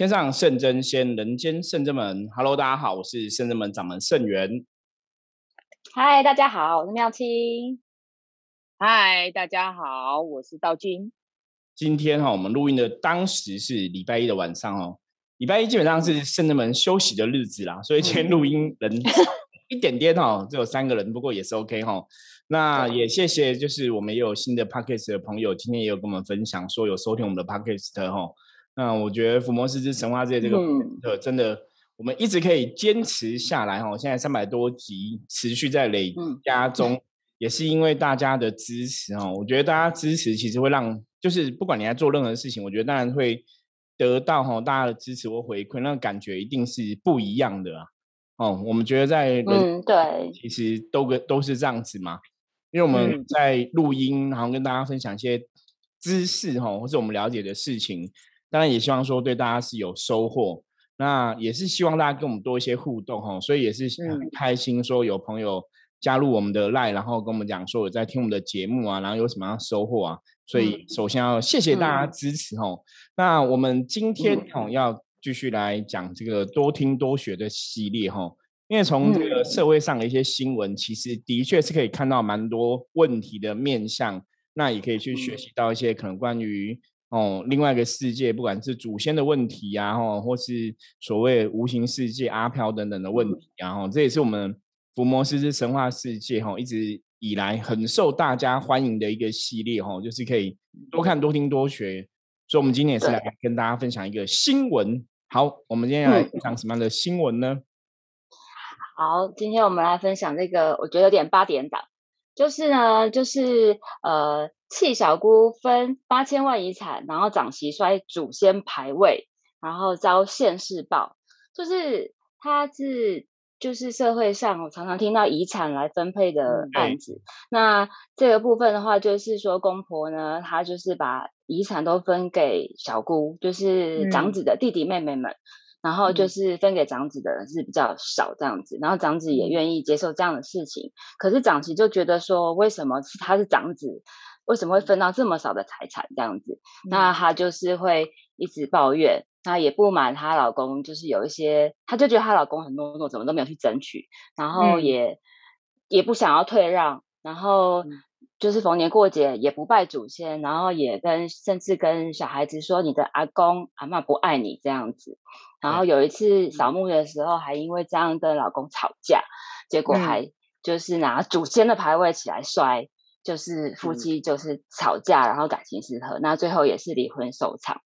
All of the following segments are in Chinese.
天上圣真仙，人间圣真门。Hello，大家好，我是圣真门掌门圣元。嗨，大家好，我是妙清。嗨，大家好，我是道君。今天哈，我们录音的当时是礼拜一的晚上哦。礼拜一基本上是圣真门休息的日子啦，所以今天录音人一点点哈，只有三个人，不过也是 OK 哈。那也谢谢，就是我们也有新的 Podcast 的朋友，今天也有跟我们分享说有收听我们的 Podcast 哈。那我觉得《伏魔师之神话》界这个呃，真的我们一直可以坚持下来哈。现在三百多集持续在累加中，也是因为大家的支持哈。我觉得大家支持其实会让，就是不管你在做任何事情，我觉得当然会得到哈大家的支持或回馈，那感觉一定是不一样的啊。哦，我们觉得在嗯对，其实都跟都是这样子嘛。因为我们在录音，然后跟大家分享一些知识哈，或是我们了解的事情。当然也希望说对大家是有收获，那也是希望大家跟我们多一些互动哈，所以也是很开心说有朋友加入我们的 line，然后跟我们讲说有在听我们的节目啊，然后有什么样收获啊，所以首先要谢谢大家支持哈。那我们今天哈要继续来讲这个多听多学的系列哈，因为从这个社会上的一些新闻，其实的确是可以看到蛮多问题的面向，那也可以去学习到一些可能关于。哦，另外一个世界，不管是祖先的问题呀，哈，或是所谓无形世界阿飘等等的问题，然后这也是我们伏魔师之神话世界哈，一直以来很受大家欢迎的一个系列哈，就是可以多看多听多学。所以，我们今天也是来跟大家分享一个新闻。好，我们今天来分享什么样的新闻呢？好，今天我们来分享这个，我觉得有点八点档，就是呢，就是呃。弃小姑分八千万遗产，然后长媳衰祖先排位，然后遭现世报。就是他是就是社会上我常常听到遗产来分配的案子。那这个部分的话，就是说公婆呢，他就是把遗产都分给小姑，就是长子的弟弟妹妹们，然后就是分给长子的人是比较少这样子。然后长子也愿意接受这样的事情，可是长媳就觉得说，为什么是他是长子？为什么会分到这么少的财产这样子？那她就是会一直抱怨，那也不满她老公，就是有一些，她就觉得她老公很懦弱，怎么都没有去争取，然后也也不想要退让，然后就是逢年过节也不拜祖先，然后也跟甚至跟小孩子说你的阿公阿妈不爱你这样子，然后有一次扫墓的时候还因为这样跟老公吵架，结果还就是拿祖先的牌位起来摔。就是夫妻就是吵架，然后感情失和，那最后也是离婚收场。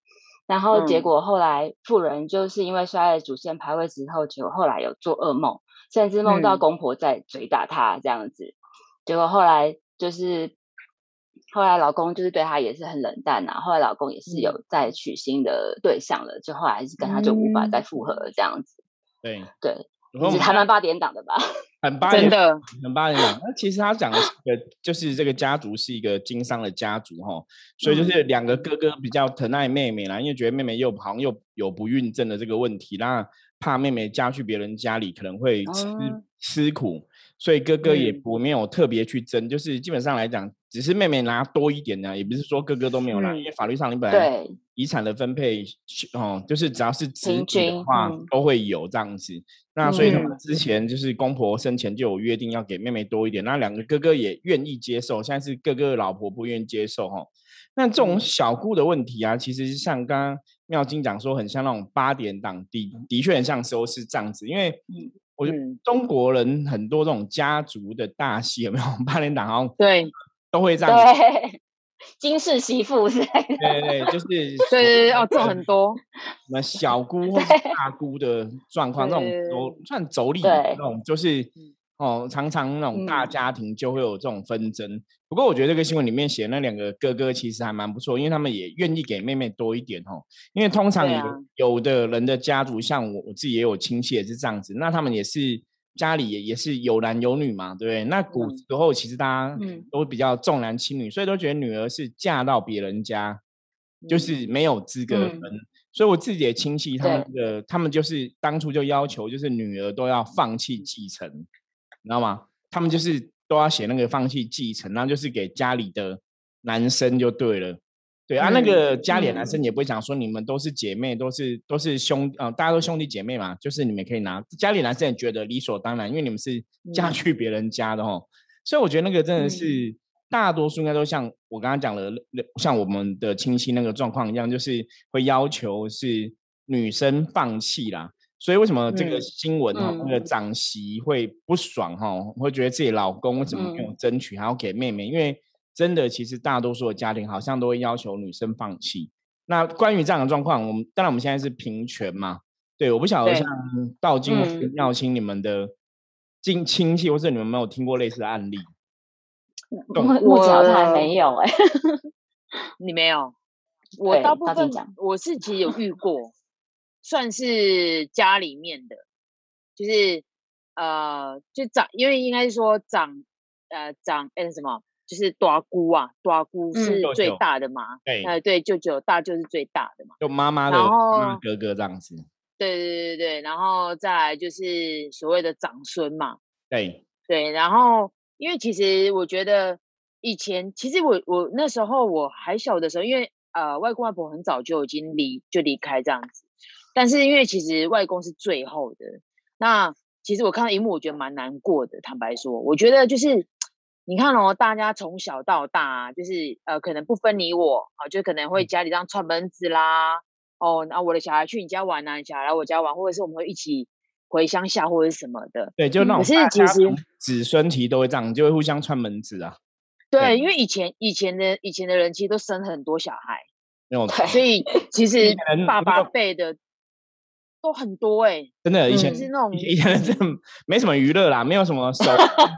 然后结果后来妇人就是因为摔了祖先排位之后，结果后来有做噩梦，甚至梦到公婆在追打她这样子。结果后来就是后来老公就是对她也是很冷淡啊。后来老公也是有在娶新的对象了，就后来是跟她就无法再复合了这样子。对对。是台湾八点档的吧？很八点的，很八点档。那其实他讲的是一个，就是这个家族是一个经商的家族哈，所以就是两个哥哥比较疼爱妹妹啦，因为觉得妹妹又好像又有不孕症的这个问题，那怕妹妹嫁去别人家里可能会吃吃苦，所以哥哥也不没有特别去争，就是基本上来讲，只是妹妹拿多一点呢，也不是说哥哥都没有拿，因为法律上你本来遗产的分配哦，就是只要是子女的话都会有这样子。那所以他们之前就是公婆生前就有约定要给妹妹多一点，那两个哥哥也愿意接受，现在是哥哥老婆不愿意接受哈。那这种小姑的问题啊，其实像刚刚妙金讲说，很像那种八点档的，的确很像说是这样子，因为我觉得中国人很多这种家族的大戏有没有？八点档好像对都会这样。金氏媳妇是，对对，就是对哦，这种很多，什么小姑或大姑的状况，那种都算妯娌那种，就是哦，常常那种大家庭就会有这种纷争。不过我觉得这个新闻里面写那两个哥哥其实还蛮不错，因为他们也愿意给妹妹多一点哦。因为通常有有的人的家族，像我我自己也有亲戚也是这样子，那他们也是。家里也也是有男有女嘛，对不对？那古时候其实大家都比较重男轻女，所以都觉得女儿是嫁到别人家，就是没有资格分。所以我自己的亲戚他们的，他们就是当初就要求，就是女儿都要放弃继承，你知道吗？他们就是都要写那个放弃继承，然后就是给家里的男生就对了。对啊，那个家里男生也不会讲说你们都是姐妹，都是都是兄啊，大家都兄弟姐妹嘛，就是你们可以拿家里男生也觉得理所当然，因为你们是嫁去别人家的哦。所以我觉得那个真的是大多数应该都像我刚刚讲的，像我们的亲戚那个状况一样，就是会要求是女生放弃啦。所以为什么这个新闻哈，那个长媳会不爽哈，会觉得自己老公为什么没有争取，还要给妹妹？因为真的，其实大多数的家庭好像都会要求女生放弃。那关于这样的状况，我们当然我们现在是平权嘛，对，我不晓得像道金妙清你们的近亲戚，或者你们没有听过类似的案例？我好像还没有哎，你没有？我大部分我是其实有遇过。算是家里面的，就是呃，就长，因为应该是说长，呃，长，哎，什么，就是大姑啊，大姑是最大的嘛，对，呃，对，舅舅大舅是最大的嘛，就妈妈。的哥哥这样子，对对对对，然后再来就是所谓的长孙嘛，对。对，然后因为其实我觉得以前，其实我我那时候我还小的时候，因为呃，外公外婆很早就已经离就离开这样子。但是因为其实外公是最后的，那其实我看到一幕，我觉得蛮难过的。坦白说，我觉得就是你看哦，大家从小到大，就是呃，可能不分你我啊，就可能会家里这样串门子啦，哦，那我的小孩去你家玩啊，小孩来我家玩，或者是我们会一起回乡下或者是什么的。对，就那种。可是其实子孙题都会这样，就会互相串门子啊。对，因为以前以前的以前的人其实都生很多小孩，那种，所以其实爸爸辈的。都很多哎，真的，以前是那种以前真的没什么娱乐啦，没有什么手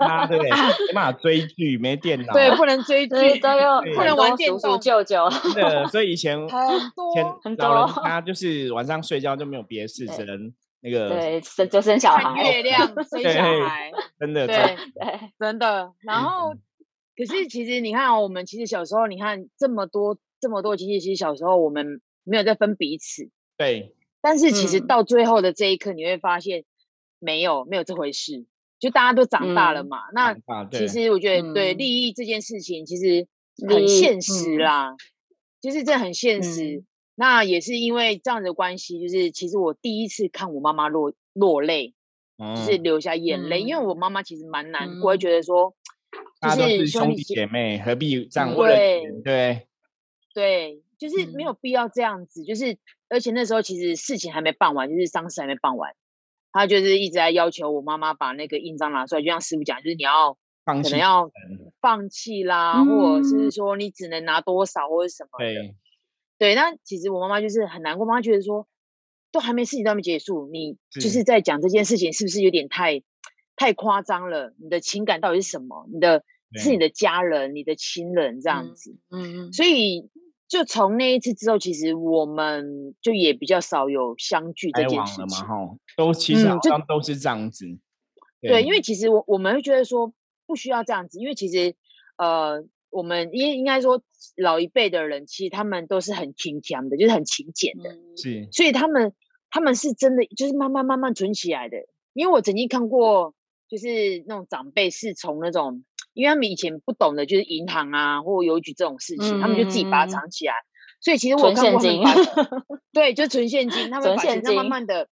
啊，对不对？没办法追剧，没电脑，对，不能追剧，都要不能玩电动，舅舅。真的，所以以前 很多老人他就是晚上睡觉就没有别的事，只能那个对生就生小孩，月亮生小孩，真的对对真的。然后可是其实你看，我们其实小时候，你看这么多这么多亲戚，其实小时候我们没有在分彼此，对。但是其实到最后的这一刻，你会发现没有没有这回事，就大家都长大了嘛。那其实我觉得对利益这件事情其实很现实啦，就是这很现实。那也是因为这样的关系，就是其实我第一次看我妈妈落落泪，就是流下眼泪，因为我妈妈其实蛮难过，觉得说就是兄弟姐妹何必这样为了对对，就是没有必要这样子，就是。而且那时候其实事情还没办完，就是丧事还没办完，他就是一直在要求我妈妈把那个印章拿出来，就像师傅讲，就是你要可能要放弃啦，或者是说你只能拿多少或者什么的。对，那其实我妈妈就是很难过，妈妈觉得说，都还没事情都还没结束，你就是在讲这件事情，是不是有点太太夸张了？你的情感到底是什么？你的是你的家人、你的亲人这样子。嗯嗯。所以。就从那一次之后，其实我们就也比较少有相聚这件事情。哈，都其实好像都是这样子。对，因为其实我我们会觉得说不需要这样子，因为其实呃，我们应应该说老一辈的人，其实他们都是很勤俭的，就是很勤俭的。是，所以他们他们是真的就是慢慢慢慢存起来的。因为我曾经看过，就是那种长辈是从那种。因为他们以前不懂的，就是银行啊或邮局这种事情，他们就自己把它藏起来。所以其实我看过他们把，对，就存现金，他们把现金慢慢的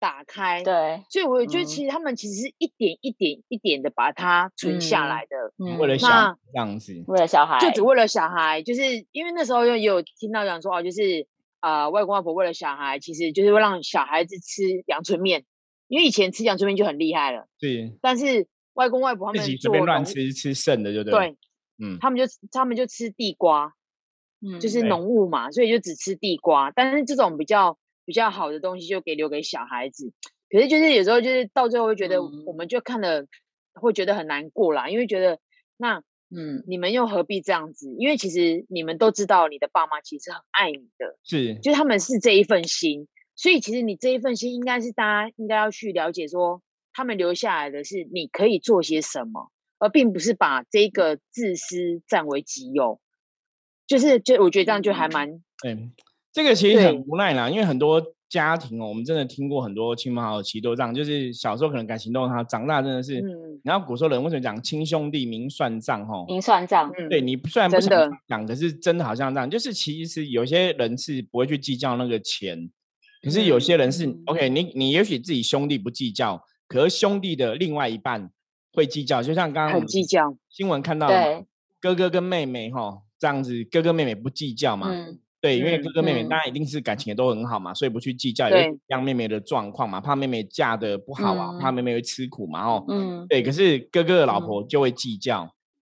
打开。对，所以我觉得其实他们其实是一点一点一点的把它存下来的，为了小这样子，为了小孩，就只为了小孩，就是因为那时候又也有听到讲说哦，就是啊，外公外婆为了小孩，其实就是会让小孩子吃阳春面，因为以前吃阳春面就很厉害了。对，但是。外公外婆他们随便乱吃吃剩的，就对。对，嗯，他们就他们就吃地瓜，嗯，就是农物嘛，所以就只吃地瓜。但是这种比较比较好的东西就给留给小孩子。可是就是有时候就是到最后会觉得，我们就看了会觉得很难过啦，因为觉得那嗯，你们又何必这样子？因为其实你们都知道，你的爸妈其实很爱你的，是，就他们是这一份心。所以其实你这一份心，应该是大家应该要去了解说。他们留下来的是你可以做些什么，而并不是把这个自私占为己有。就是，就我觉得这样就还蛮……嗯，这个其实很无奈啦，因为很多家庭哦，我们真的听过很多亲朋好友其实都这样，就是小时候可能感情都很好，长大真的是，嗯然后古时候人为什么讲亲兄弟明算账？哈，明算账，对你虽然不想讲，可是真的好像这样，就是其实有些人是不会去计较那个钱，可是有些人是 OK，你你也许自己兄弟不计较，可是兄弟的另外一半会计较，就像刚刚很计较。新闻看到，哥哥跟妹妹哈这样子，哥哥妹妹不计较嘛。对，因为哥哥妹妹当然一定是感情也都很好嘛，所以不去计较也让妹妹的状况嘛，怕妹妹嫁的不好啊，怕妹妹会吃苦嘛，哦，嗯，对。可是哥哥的老婆就会计较，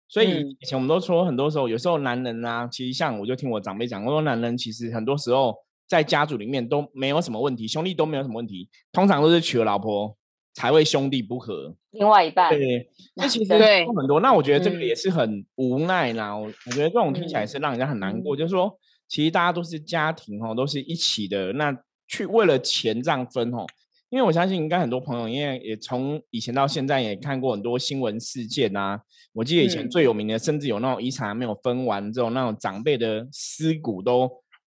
所以以前我们都说，很多时候有时候男人啊，其实像我就听我长辈讲，我说男人其实很多时候在家族里面都没有什么问题，兄弟都没有什么问题，通常都是娶了老婆才会兄弟不和。另外一半，对，那其 实很多。那我觉得这个也是很无奈啦。我我觉得这种听起来是让人家很难过，就是说。其实大家都是家庭哦，都是一起的。那去为了钱这样分哦，因为我相信应该很多朋友，因为也从以前到现在也看过很多新闻事件啊。我记得以前最有名的，甚至有那种遗产没有分完之后那种长辈的尸骨都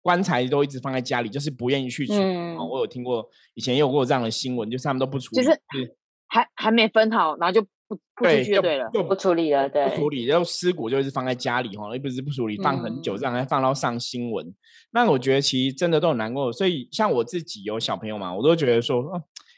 棺材都一直放在家里，就是不愿意去处理。我有听过以前也有过这样的新闻，就是他们都不处理，就是还还没分好，然后就。不不出去对了，就不处理了，对，不处理，然后尸骨就是放在家里哈，又不是不处理，放很久这样，还放到上新闻。那我觉得其实真的都很难过，所以像我自己有小朋友嘛，我都觉得说，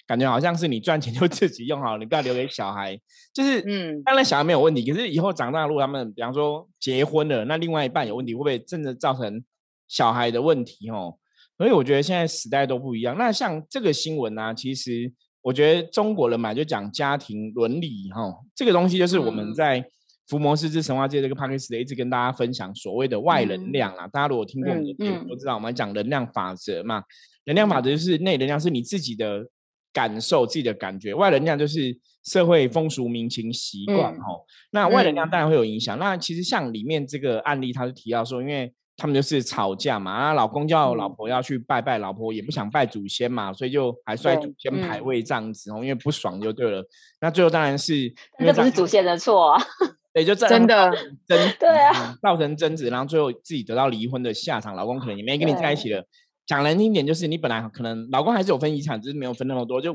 感觉好像是你赚钱就自己用好了，你不要留给小孩。就是嗯，当然小孩没有问题，可是以后长大如果他们比方说结婚了，那另外一半有问题，会不会真的造成小孩的问题哦？所以我觉得现在时代都不一样。那像这个新闻呢，其实。我觉得中国人嘛，就讲家庭伦理哈，这个东西就是我们在福摩斯之神话界这个 p a c k a g e 一直跟大家分享所谓的外能量啊。大家如果听过我们的节目都知道，我们讲能量法则嘛。能量法则就是内能量是你自己的感受、自己的感觉，外能量就是社会风俗民情习惯哈。那外能量当然会有影响。那其实像里面这个案例，他是提到说，因为他们就是吵架嘛，啊，老公叫老婆要去拜拜，老婆也不想拜祖先嘛，所以就还摔祖先牌位这样子哦，因为不爽就对了。那最后当然是，那不是祖先的错。啊，对，就真的。争，对啊，造成争执，然后最后自己得到离婚的下场，老公可能也没跟你在一起了。讲难听点，就是你本来可能老公还是有分遗产，只是没有分那么多，就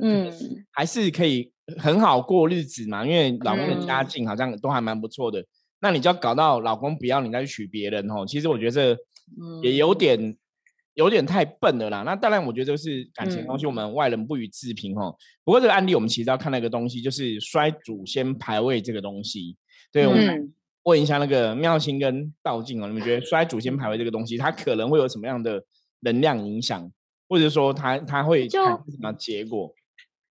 还是可以很好过日子嘛，因为老公的家境好像都还蛮不错的。那你就要搞到老公不要你再去娶别人哦，其实我觉得这也有点有点太笨了啦。那当然，我觉得这是感情东西，我们外人不予置评哦。不过这个案例，我们其实要看那个东西，就是摔祖先牌位这个东西。对，我们问一下那个妙心跟道静哦，你们觉得摔祖先牌位这个东西，它可能会有什么样的能量影响，或者说它它会产生什么结果？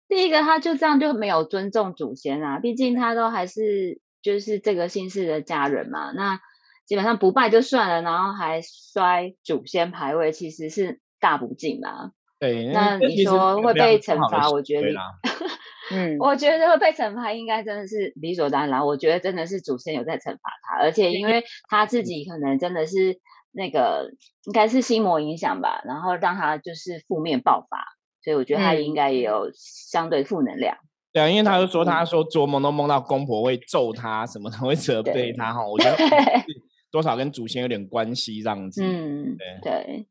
第一个，他就这样就没有尊重祖先啊，毕竟他都还是。就是这个姓氏的家人嘛，那基本上不拜就算了，然后还摔祖先牌位，其实是大不敬啦。对，那你说会被惩罚？我觉得，嗯，我觉得会被惩罚，应该真的是理所当然。我觉得真的是祖先有在惩罚他，而且因为他自己可能真的是那个应该是心魔影响吧，然后让他就是负面爆发，所以我觉得他应该也有相对负能量。对啊，因为他就说，他说做梦都梦到公婆会揍他，什么他会责备他哈。我觉得多少跟祖先有点关系这样子。嗯，对对。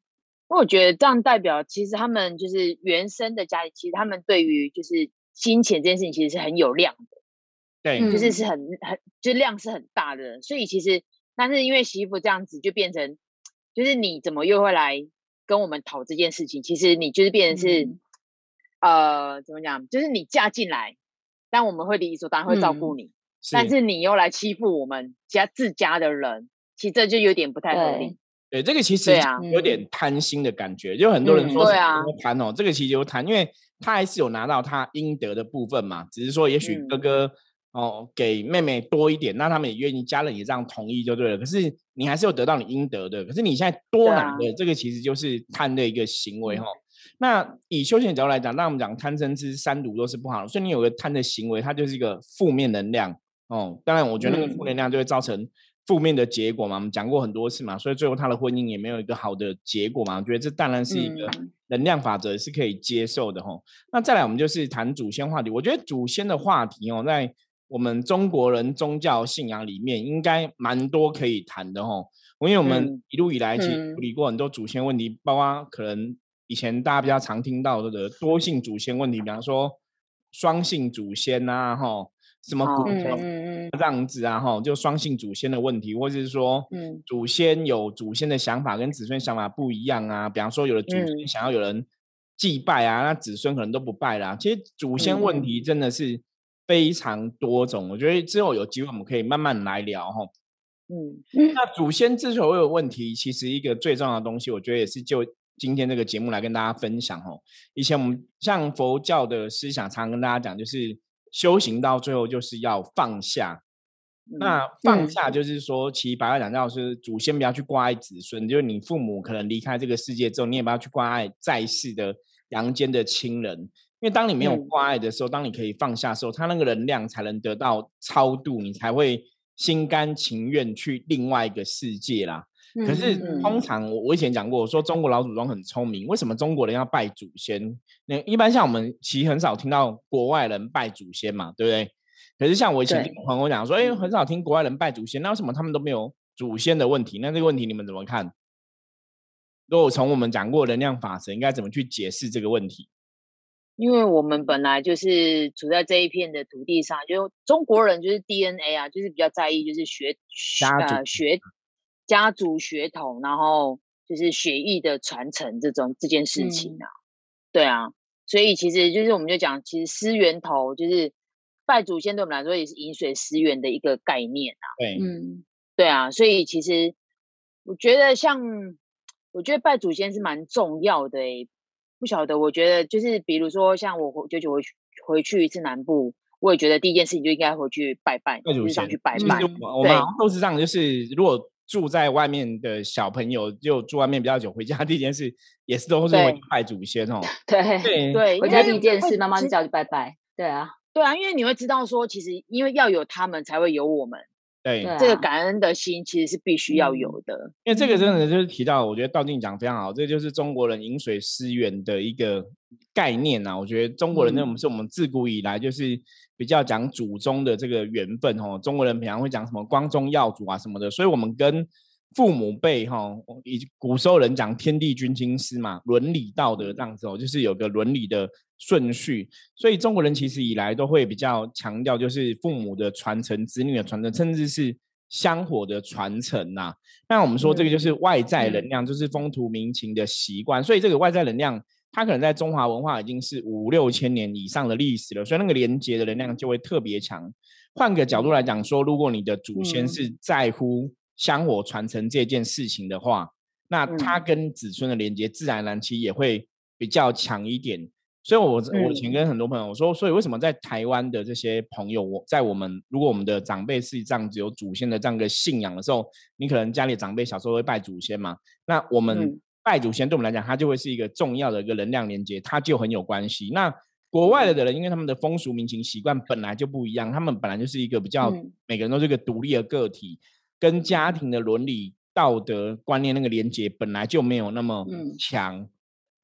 那我觉得这样代表，其实他们就是原生的家庭，其实他们对于就是金钱这件事情，其实是很有量的。对，就是是很很，就量是很大的。所以其实，但是因为媳妇这样子，就变成就是你怎么又会来跟我们讨这件事情？其实你就是变成是。呃，怎么讲？就是你嫁进来，但我们会理所当然会照顾你，但是你又来欺负我们家自家的人，其实这就有点不太合理。对，这个其实有点贪心的感觉，就很多人说贪哦，这个其实有贪，因为他还是有拿到他应得的部分嘛，只是说也许哥哥哦给妹妹多一点，那他们也愿意，家人也这样同意就对了。可是你还是有得到你应得的，可是你现在多拿的这个其实就是贪的一个行为哈。那以修行的角度来讲，那我们讲贪嗔痴三毒都是不好的，所以你有个贪的行为，它就是一个负面能量哦。当然，我觉得那个负能量就会造成负面的结果嘛。我们讲过很多次嘛，所以最后他的婚姻也没有一个好的结果嘛。我觉得这当然是一个能量法则，是可以接受的哈。那再来，我们就是谈祖先话题。我觉得祖先的话题哦，在我们中国人宗教信仰里面，应该蛮多可以谈的哈。因为我们一路以来其实处理过很多祖先问题，包括可能。以前大家比较常听到的多姓祖先问题，比方说双姓祖先呐，哈，什么古这样子啊，哈，就双姓祖先的问题，或者是说，嗯，祖先有祖先的想法跟子孙想法不一样啊，比方说有的祖先想要有人祭拜啊，那子孙可能都不拜啦。其实祖先问题真的是非常多种，我觉得之后有机会我们可以慢慢来聊，哈。嗯，那祖先之所以有问题，其实一个最重要的东西，我觉得也是就今天这个节目来跟大家分享哦。以前我们像佛教的思想，常跟大家讲，就是修行到最后就是要放下。那放下就是说，其实白话讲到是祖先不要去挂碍子孙，就是你父母可能离开这个世界之后，你也不要去挂碍在世的阳间的亲人，因为当你没有挂碍的时候，当你可以放下的时候，他那个能量才能得到超度，你才会。心甘情愿去另外一个世界啦。可是通常我我以前讲过，我说中国老祖宗很聪明，为什么中国人要拜祖先？那一般像我们其实很少听到国外人拜祖先嘛，对不对？可是像我以前听朋友讲说，哎，很少听国外人拜祖先，那为什么他们都没有祖先的问题？那这个问题你们怎么看？如果从我们讲过能量法则，应该怎么去解释这个问题？因为我们本来就是处在这一片的土地上，就中国人就是 DNA 啊，就是比较在意就是血家血家族血统，然后就是血裔的传承这种这件事情啊，对啊，所以其实就是我们就讲，其实思源头就是拜祖先，对我们来说也是饮水思源的一个概念啊。对，嗯，对啊，所以其实我觉得像我觉得拜祖先是蛮重要的诶。不晓得，我觉得就是比如说，像我九九回去回去一次南部，我也觉得第一件事情就应该回去拜拜，就是上去拜拜。我们都是这样，就是如果住在外面的小朋友，就住外面比较久，回家 第一件事也是都是会拜祖先哦。对对对，回家第一件事，妈妈就叫你拜拜。对啊，对啊，因为你会知道说，其实因为要有他们，才会有我们。对，这个感恩的心其实是必须要有的。因为这个真的就是提到，我觉得道静讲非常好，这就是中国人饮水思源的一个概念呐。我觉得中国人呢，我们是我们自古以来就是比较讲祖宗的这个缘分哦。中国人平常会讲什么光宗耀祖啊什么的，所以我们跟父母辈哈，以古时候人讲天地君亲师嘛，伦理道德这样子哦，就是有个伦理的。顺序，所以中国人其实以来都会比较强调，就是父母的传承、子女的传承，甚至是香火的传承呐。那我们说这个就是外在能量，就是风土民情的习惯。所以这个外在能量，它可能在中华文化已经是五六千年以上的历史了，所以那个连接的能量就会特别强。换个角度来讲，说如果你的祖先是在乎香火传承这件事情的话，那他跟子孙的连接自然而然其实也会比较强一点。所以，我我以前跟很多朋友说，所以为什么在台湾的这些朋友，我在我们如果我们的长辈是这样子有祖先的这样一个信仰的时候，你可能家里长辈小时候会拜祖先嘛？那我们拜祖先对我们来讲，它就会是一个重要的一个能量连接，它就很有关系。那国外的人，因为他们的风俗民情习惯本来就不一样，他们本来就是一个比较每个人都是一个独立的个体，跟家庭的伦理道德观念那个连接本来就没有那么强。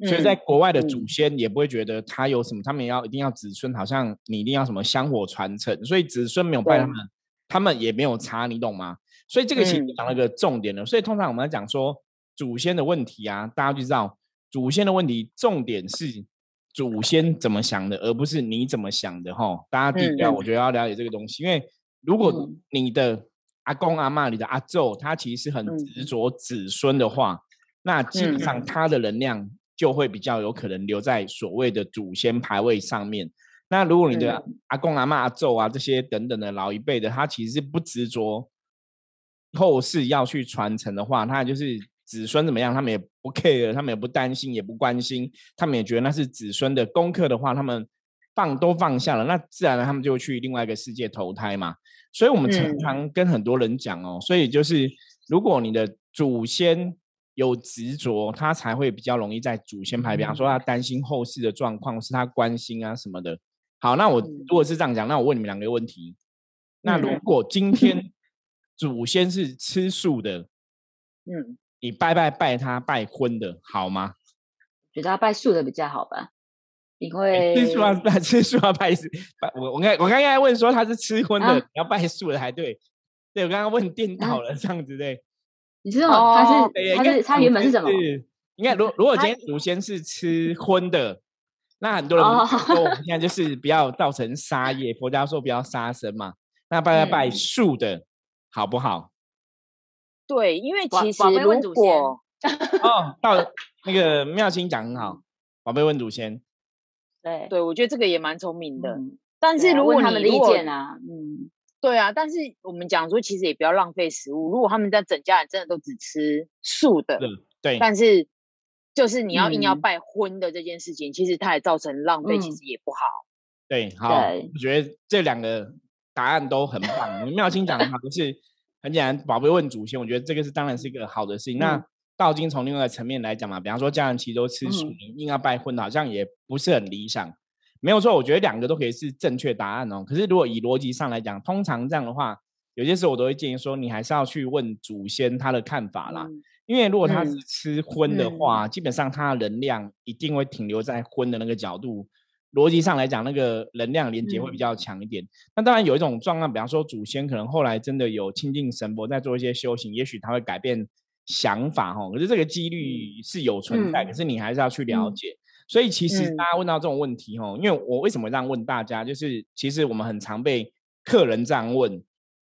所以在国外的祖先也不会觉得他有什么，他们也要一定要子孙，好像你一定要什么香火传承，所以子孙没有拜他们，他们也没有差，你懂吗？所以这个其实讲了个重点了。所以通常我们讲说祖先的问题啊，大家就知道祖先的问题，重点是祖先怎么想的，而不是你怎么想的哈。大家第一个我觉得要了解这个东西，因为如果你的阿公阿妈、你的阿祖，他其实很执着子孙的话，那基本上他的能量。就会比较有可能留在所谓的祖先牌位上面。那如果你的阿公阿妈阿祖啊这些等等的老一辈的，他其实是不执着后世要去传承的话，他就是子孙怎么样，他们也不 care，他们也不担心，也不关心，他们也觉得那是子孙的功课的话，他们放都放下了，那自然他们就去另外一个世界投胎嘛。所以我们常常跟很多人讲哦，所以就是如果你的祖先。有执着，他才会比较容易在祖先牌。比方说，他担心后世的状况，是他关心啊什么的。好，那我如果是这样讲，那我问你们两个问题：那如果今天 祖先是吃素的，嗯，你拜拜拜他拜荤的好吗？觉得他拜素的比较好吧？因为 吃素啊，拜吃素啊，拜拜。我我刚我刚刚问说他是吃荤的，你要拜素的才对？对我刚刚问颠倒了，这样子对。你知道他是他是他原本是什么？应该，如如果今天祖先是吃荤的，那很多人说我们现在就是不要造成杀业，佛家说不要杀生嘛。那拜拜拜素的好不好？对，因为其实如果哦，到那个妙心讲很好，宝贝问祖先。对对，我觉得这个也蛮聪明的。但是如果他们的意见啊，嗯，对啊，但是我们讲说，其实也不要浪费食物。如果他们在整家人真的都只吃素的，对，但是就是你要硬要拜荤的这件事情，其实它也造成浪费，其实也不好。对，好，我觉得这两个答案都很棒。妙清讲的好，就是很简单，宝贝问祖先，我觉得这个是当然是一个好的事情。那 道经从另外一个层面来讲嘛，比方说家人其实都吃素，你硬要拜荤，好像也不是很理想。没有错，我觉得两个都可以是正确答案哦。可是如果以逻辑上来讲，通常这样的话，有些时候我都会建议说，你还是要去问祖先他的看法啦。因为如果他是吃荤的话，基本上他的能量一定会停留在荤的那个角度。逻辑上来讲，那个能量连接会比较强一点。那当然有一种状况，比方说祖先可能后来真的有亲近神佛，在做一些修行，也许他会改变想法哈。可是这个几率是有存在，可是你还是要去了解。所以其实大家问到这种问题哈，因为我为什么这样问大家，就是其实我们很常被客人这样问，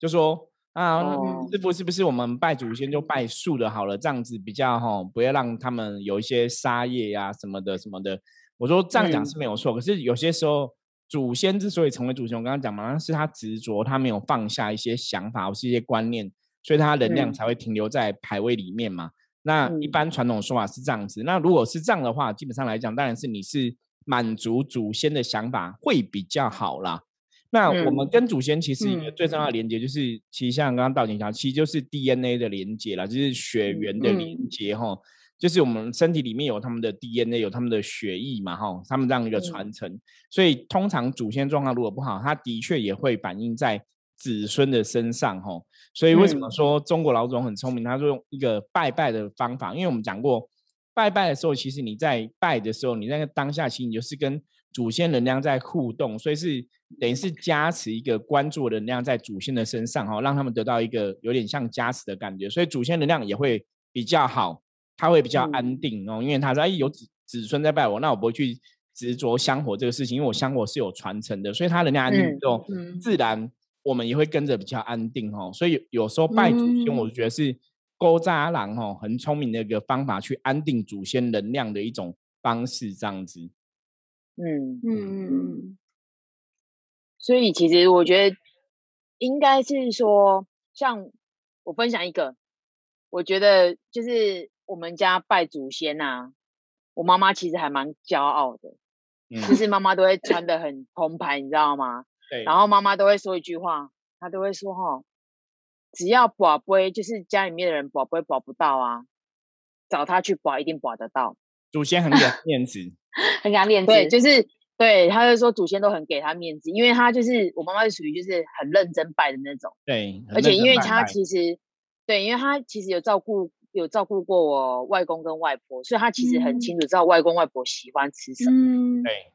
就说啊，师傅是不是我们拜祖先就拜树的好了，这样子比较哈，不要让他们有一些杀业呀什么的什么的。我说这样讲是没有错，可是有些时候祖先之所以成为祖先，我刚刚讲嘛，是他执着，他没有放下一些想法或是一些观念，所以它能量才会停留在牌位里面嘛。那一般传统说法是这样子。那如果是这样的话，基本上来讲，当然是你是满足祖先的想法会比较好啦。那我们跟祖先其实一个最重要的连接，就是其实像刚刚道景讲，其实就是 DNA 的连接啦，就是血缘的连接哈。就是我们身体里面有他们的 DNA，有他们的血液嘛哈，他们这样一个传承。所以通常祖先状况如果不好，他的确也会反映在。子孙的身上，哈，所以为什么说中国老总很聪明？他说用一个拜拜的方法，因为我们讲过，拜拜的时候，其实你在拜的时候，你那个当下其实你就是跟祖先能量在互动，所以是等于是加持一个关注能量在祖先的身上，哈，让他们得到一个有点像加持的感觉，所以祖先能量也会比较好，他会比较安定哦，因为他说哎有子子孙在拜我，那我不会去执着香火这个事情，因为我香火是有传承的，所以他能量安定之后，自然。我们也会跟着比较安定哦，所以有时候拜祖先，我觉得是勾扎郎哦，很聪明的一个方法，去安定祖先能量的一种方式，这样子。嗯嗯嗯嗯。所以其实我觉得应该是说，像我分享一个，我觉得就是我们家拜祖先呐，我妈妈其实还蛮骄傲的，就是妈妈都会穿的很澎湃，你知道吗？然后妈妈都会说一句话，她都会说哈，只要保不会，就是家里面的人保不会保不到啊，找他去保一定保得到。祖先很给 面子，很给面子。对，就是对，他就说祖先都很给他面子，因为他就是我妈妈是属于就是很认真拜的那种。对，而且因为他其实对，因为他其实有照顾有照顾过我外公跟外婆，所以他其实很清楚知道外公外婆喜欢吃什么。对。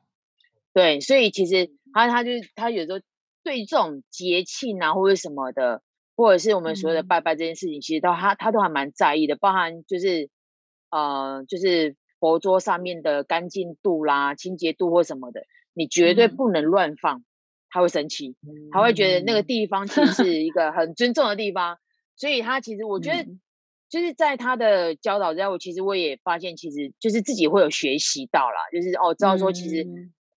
对，所以其实他他就他有时候对这种节庆啊或者什么的，或者是我们所谓的拜拜这件事情，其实都他他都还蛮在意的，包含就是呃就是佛桌上面的干净度啦、清洁度或什么的，你绝对不能乱放，他会生气，他会觉得那个地方其实是一个很尊重的地方，所以他其实我觉得就是在他的教导之下，我其实我也发现，其实就是自己会有学习到啦，就是哦知道说其实。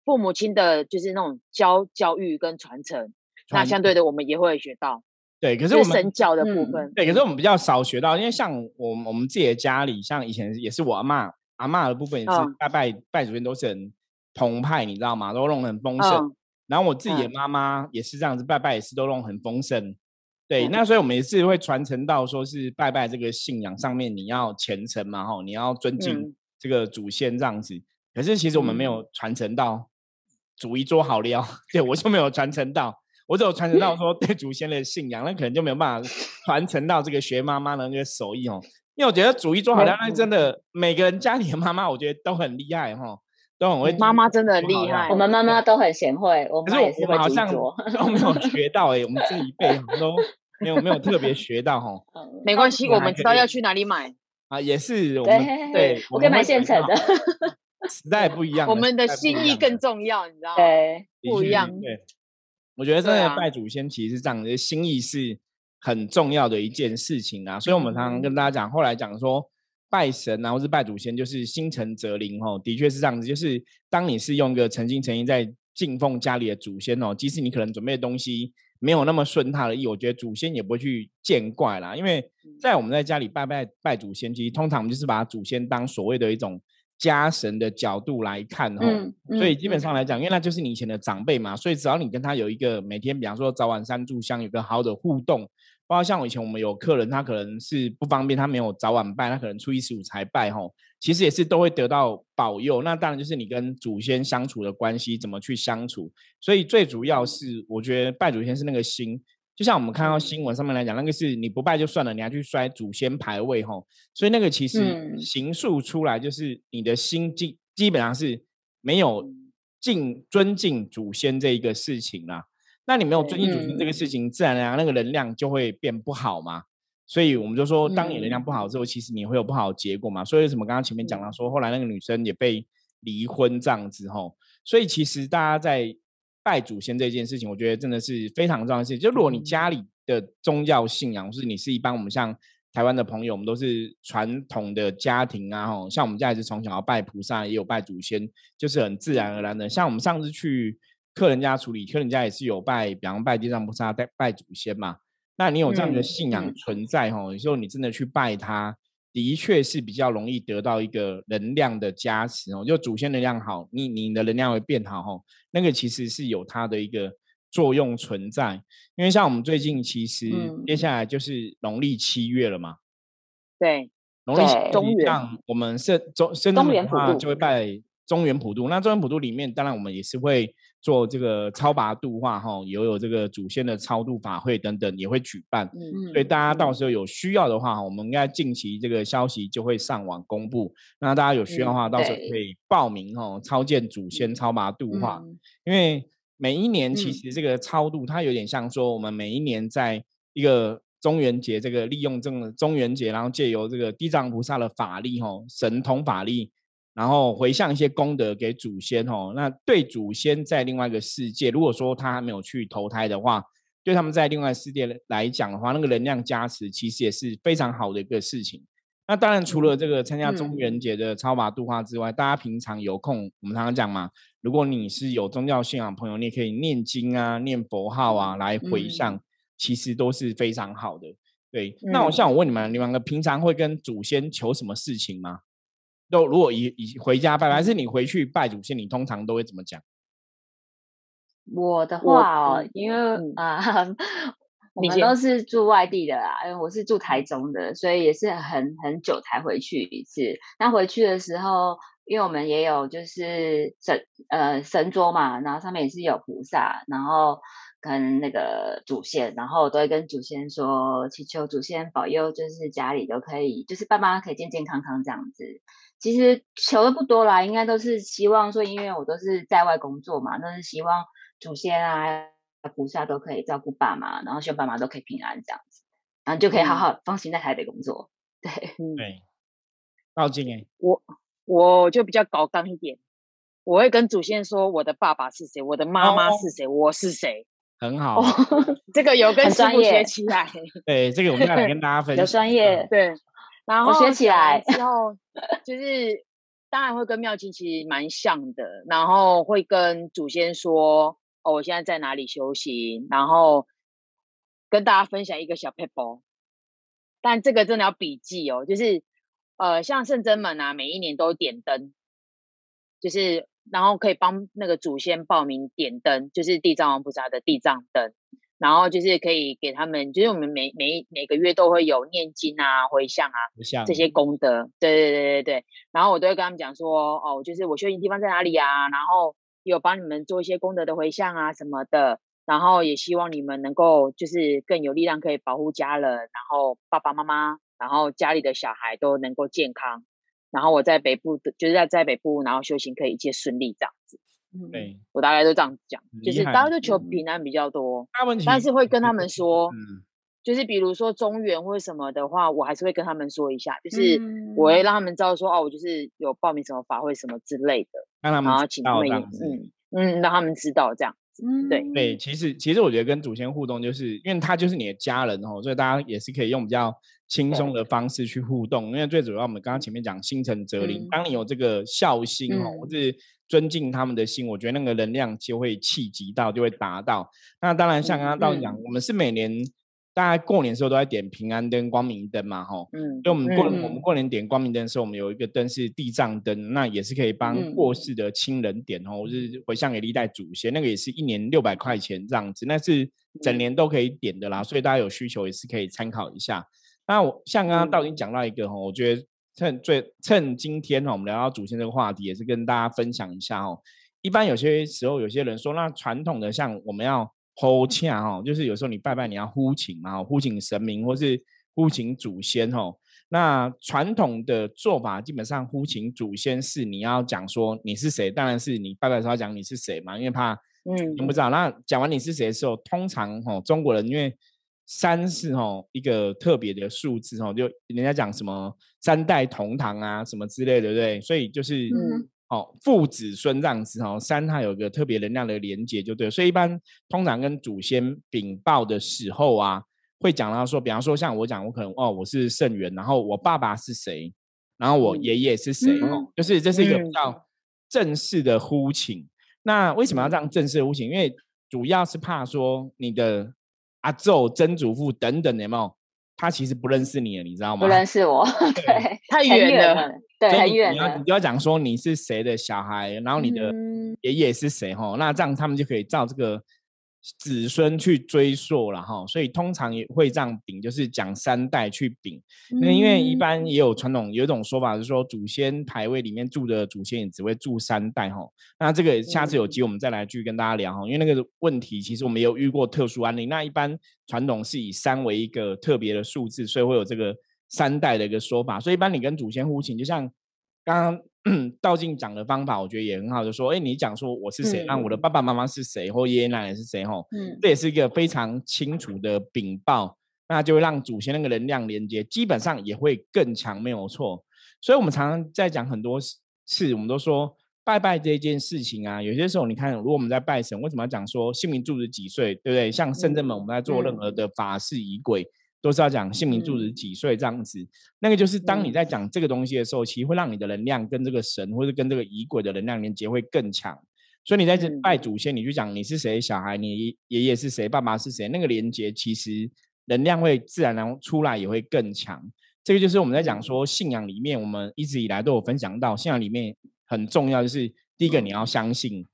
父母亲的就是那种教教育跟传承，那相对的我们也会学到。对，可是我们神教的部分，对，可是我们比较少学到，因为像我我们自己的家里，像以前也是我阿妈阿妈的部分也是拜拜拜祖先都是很澎湃，你知道吗？都弄得很丰盛。然后我自己的妈妈也是这样子拜拜，也是都弄很丰盛。对，那所以我们也是会传承到说是拜拜这个信仰上面，你要虔诚嘛，吼，你要尊敬这个祖先这样子。可是其实我们没有传承到。煮一桌好料，对我就没有传承到，我只有传承到说对祖先的信仰，那可能就没有办法传承到这个学妈妈的那个手艺哦。因为我觉得煮一桌好料，那真的每个人家里的妈妈，我觉得都很厉害哈，都很会。妈妈真的很厉害，我们妈妈都很贤惠，我们也是会好像 都没有学到哎，我们这一辈都没有没有特别学到哈。没关系，我们知道要去哪里买。啊，也是我们对，我可以买现成的。时代不一样，我们的心意更重要，你知道吗？对，不一样。对，我觉得真的拜祖先其实是这样，心意是很重要的一件事情啊。所以我们常常跟大家讲，后来讲说拜神啊，或是拜祖先，就是心诚则灵哦，的确是这样子。就是当你是用个诚心诚意在敬奉家里的祖先哦，即使你可能准备的东西没有那么顺他的意，我觉得祖先也不会去见怪啦。因为在我们在家里拜拜拜祖先，其实通常我们就是把祖先当所谓的一种。家神的角度来看哦，所以基本上来讲，因为那就是你以前的长辈嘛，所以只要你跟他有一个每天，比方说早晚三炷香，有个好的互动，包括像我以前我们有客人，他可能是不方便，他没有早晚拜，他可能初一十五才拜吼，其实也是都会得到保佑。那当然就是你跟祖先相处的关系怎么去相处，所以最主要是我觉得拜祖先是那个心。就像我们看到新闻上面来讲，那个是你不拜就算了，你还去摔祖先牌位吼，所以那个其实形塑出来就是你的心基基本上是没有敬尊敬祖先这一个事情啦。那你没有尊敬祖先这个事情，自然而然那个能量就会变不好嘛。所以我们就说，当你能量不好之后，其实你会有不好的结果嘛。所以为什么刚刚前面讲到说，后来那个女生也被离婚这样子吼？所以其实大家在。拜祖先这件事情，我觉得真的是非常重要的事情。就如果你家里的宗教信仰，是你是一般我们像台湾的朋友，我们都是传统的家庭啊，吼，像我们家也是从小要拜菩萨，也有拜祖先，就是很自然而然的。像我们上次去客人家处理，客人家也是有拜，比方拜地藏菩萨、拜拜祖先嘛。那你有这样的信仰存在，吼，有时候你真的去拜他。的确是比较容易得到一个能量的加持哦，就祖先能量好，你你的能量会变好哦。那个其实是有它的一个作用存在，因为像我们最近其实接下来就是农历七月了嘛，对，农历中元，我们是中生中元话就会拜中原普渡，那中原普渡里面当然我们也是会。做这个超拔度化哈，也有这个祖先的超度法会等等也会举办，所以大家到时候有需要的话，我们应该近期这个消息就会上网公布。那大家有需要的话，到时候可以报名哦，超见祖先超拔度化。因为每一年其实这个超度，它有点像说我们每一年在一个中元节，这个利用这个中元节，然后借由这个地藏菩萨的法力哈，神通法力。然后回向一些功德给祖先哦，那对祖先在另外一个世界，如果说他还没有去投胎的话，对他们在另外世界来讲的话，那个能量加持其实也是非常好的一个事情。那当然除了这个参加中元节的超拔度化之外，大家平常有空，我们常常讲嘛，如果你是有宗教信仰朋友，你也可以念经啊、念佛号啊来回向，其实都是非常好的。对，那我像我问你们，你们平常会跟祖先求什么事情吗？都如果以以回家拜，还是你回去拜祖先，你通常都会怎么讲？我的话哦，因为啊，我们都是住外地的啦，因为我是住台中的，所以也是很很久才回去一次。那回去的时候，因为我们也有就是神呃神桌嘛，然后上面也是有菩萨，然后跟那个祖先，然后都会跟祖先说，祈求祖先保佑，就是家里都可以，就是爸妈可以健健康康这样子。其实求的不多啦，应该都是希望说，因为我都是在外工作嘛，都是希望祖先啊、菩萨都可以照顾爸妈，然后希望爸妈都可以平安这样子，然后就可以好好放心在台北工作。对，对，报警哎，我我就比较高刚一点，我会跟祖先说我的爸爸是谁，我的妈妈是谁，我是谁，很好，这个有跟师傅学起来。对，这个我们要来跟大家 分享。有专业，对。然后学起来之后，就是当然会跟妙清其实蛮像的，然后会跟祖先说：“哦，我现在在哪里修行？”然后跟大家分享一个小 paper，但这个真的要笔记哦。就是呃，像圣真门啊，每一年都点灯，就是然后可以帮那个祖先报名点灯，就是地藏王菩萨的地藏灯。然后就是可以给他们，就是我们每每每个月都会有念经啊、回向啊这些功德，对对对对对。然后我都会跟他们讲说，哦，就是我修行地方在哪里啊？然后有帮你们做一些功德的回向啊什么的。然后也希望你们能够就是更有力量，可以保护家人，然后爸爸妈妈，然后家里的小孩都能够健康。然后我在北部的，就是在在北部，然后修行可以一切顺利这样子。对，我大概都这样讲，就是大家都求平安比较多，但是会跟他们说，就是比如说中原或者什么的话，我还是会跟他们说一下，就是我会让他们知道说，哦，我就是有报名什么法会什么之类的，让他们然后请他们嗯嗯，让他们知道这样子。对对，其实其实我觉得跟祖先互动，就是因为他就是你的家人哦，所以大家也是可以用比较轻松的方式去互动。因为最主要我们刚刚前面讲心诚则灵，当你有这个孝心哦，或是尊敬他们的心，我觉得那个能量就会气集到，就会达到。那当然像刚刚道讲，我们是每年。大家过年的时候都在点平安灯、光明灯嘛，吼，嗯，所以我们过我们过年点光明灯的时候，我们有一个灯是地藏灯，那也是可以帮过世的亲人点哦，或是回向给历代祖先，那个也是一年六百块钱这样子，那是整年都可以点的啦，所以大家有需求也是可以参考一下。那我像刚刚道经讲到一个哈，我觉得趁最趁今天哈，我们聊到祖先这个话题，也是跟大家分享一下哦。一般有些时候有些人说，那传统的像我们要。呼请哈，就是有时候你拜拜你要呼请嘛，呼请神明或是呼请祖先哈。那传统的做法基本上呼请祖先是你要讲说你是谁，当然是你拜拜的时候讲你是谁嘛，因为怕嗯不知道。那讲完你是谁的时候，通常哈中国人因为三是哈一个特别的数字哈，就人家讲什么三代同堂啊什么之类的，对不对？所以就是嗯。哦，父子孙这样子哦，三它有个特别能量的连接，就对。所以一般通常跟祖先禀报的时候啊，会讲到说，比方说像我讲，我可能哦，我是圣元，然后我爸爸是谁，然后我爷爷是谁哦，就是这是一个比较正式的呼请。那为什么要这样正式的呼请？因为主要是怕说你的阿祖、曾祖父等等，有没有？他其实不认识你了，你知道吗？不认识我，对，太远了，对，很远。你要你就要讲说你是谁的小孩，然后你的爷爷是谁哈？那这样他们就可以照这个。子孙去追溯了哈，所以通常也会这样禀，就是讲三代去禀。那因为一般也有传统有一种说法是说，祖先牌位里面住的祖先也只会住三代哈。那这个下次有机会我们再来继续跟大家聊哈，因为那个问题其实我们也有遇过特殊案例。那一般传统是以三为一个特别的数字，所以会有这个三代的一个说法。所以一般你跟祖先呼请，就像刚刚。道静讲的方法，我觉得也很好，就说，哎，你讲说我是谁，那我的爸爸妈妈是谁，或爷爷奶奶是谁，吼，嗯，这也是一个非常清楚的禀报，那就会让祖先那个能量连接基本上也会更强，没有错。所以我们常常在讲很多事，我们都说拜拜这件事情啊，有些时候你看，如果我们在拜神，为什么要讲说姓名住址几岁，对不对？像圣正门，我们在做任何的法事仪轨。都是要讲姓名、住址、几岁这样子，那个就是当你在讲这个东西的时候，其实会让你的能量跟这个神或者跟这个仪轨的能量连接会更强。所以你在这拜祖先，你去讲你是谁小孩，你爷爷是谁，爸爸是谁，那个连接其实能量会自然然出来也会更强。这个就是我们在讲说信仰里面，我们一直以来都有分享到，信仰里面很重要就是第一个你要相信，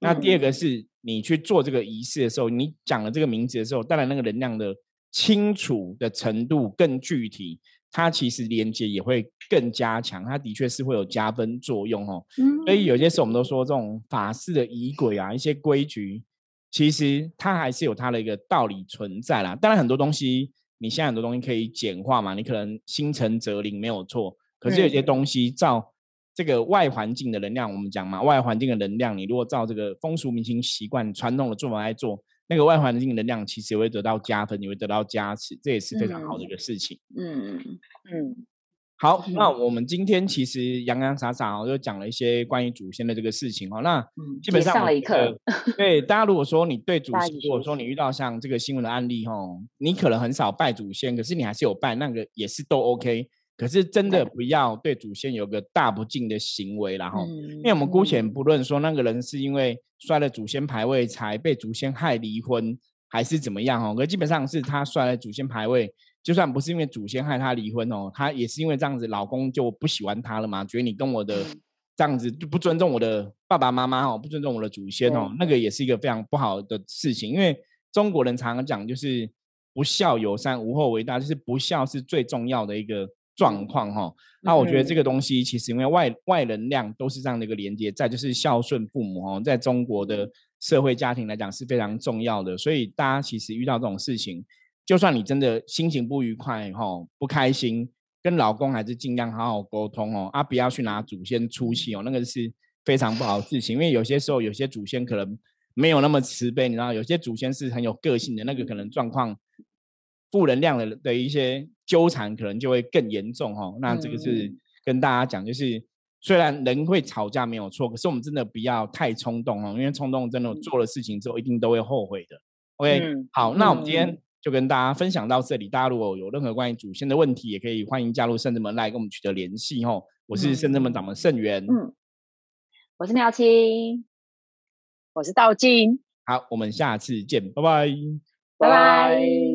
那第二个是你去做这个仪式的时候，你讲了这个名字的时候，当然那个能量的。清楚的程度更具体，它其实连接也会更加强，它的确是会有加分作用哦。嗯所以有些时候我们都说这种法式的仪轨啊，一些规矩，其实它还是有它的一个道理存在啦。当然很多东西，你现在很多东西可以简化嘛，你可能心诚则灵没有错，可是有些东西照这个外环境的能量，我们讲嘛，外环境的能量，你如果照这个风俗民情习惯、传统的做法来做。那个外环境能量其实也会得到加分，也会得到加持，这也是非常好的一个事情。嗯嗯嗯。好，那我们今天其实洋洋洒洒哦，就讲了一些关于祖先的这个事情哦。那基本上上了一课。对大家，如果说你对祖先，如果说你遇到像这个新闻的案例哦，你可能很少拜祖先，可是你还是有拜，那个也是都 OK。可是真的不要对祖先有个大不敬的行为，然后，因为我们姑且不论说那个人是因为摔了祖先牌位才被祖先害离婚，还是怎么样哦，可基本上是他摔了祖先牌位，就算不是因为祖先害他离婚哦，他也是因为这样子，老公就不喜欢他了嘛，觉得你跟我的这样子就不尊重我的爸爸妈妈哦，不尊重我的祖先哦，那个也是一个非常不好的事情，因为中国人常常讲就是不孝有三，无后为大，就是不孝是最重要的一个。状况哈，那我觉得这个东西其实因为外外能量都是这样的一个连接，在就是孝顺父母哦，在中国的社会家庭来讲是非常重要的，所以大家其实遇到这种事情，就算你真的心情不愉快哈，不开心，跟老公还是尽量好好沟通哦，啊，不要去拿祖先出气哦，那个是非常不好的事情，因为有些时候有些祖先可能没有那么慈悲，你知道，有些祖先是很有个性的，那个可能状况。负能量的的一些纠缠，可能就会更严重哦。那这个是跟大家讲，就是虽然人会吵架没有错，可是我们真的不要太冲动哦，因为冲动真的做了事情之后，一定都会后悔的。OK，好，那我们今天就跟大家分享到这里。大家如果有任何关于祖先的问题，也可以欢迎加入圣智门来跟我们取得联系哦。我是圣智门掌门圣元，嗯，我是妙清，我是道静。好，我们下次见，拜拜，拜拜。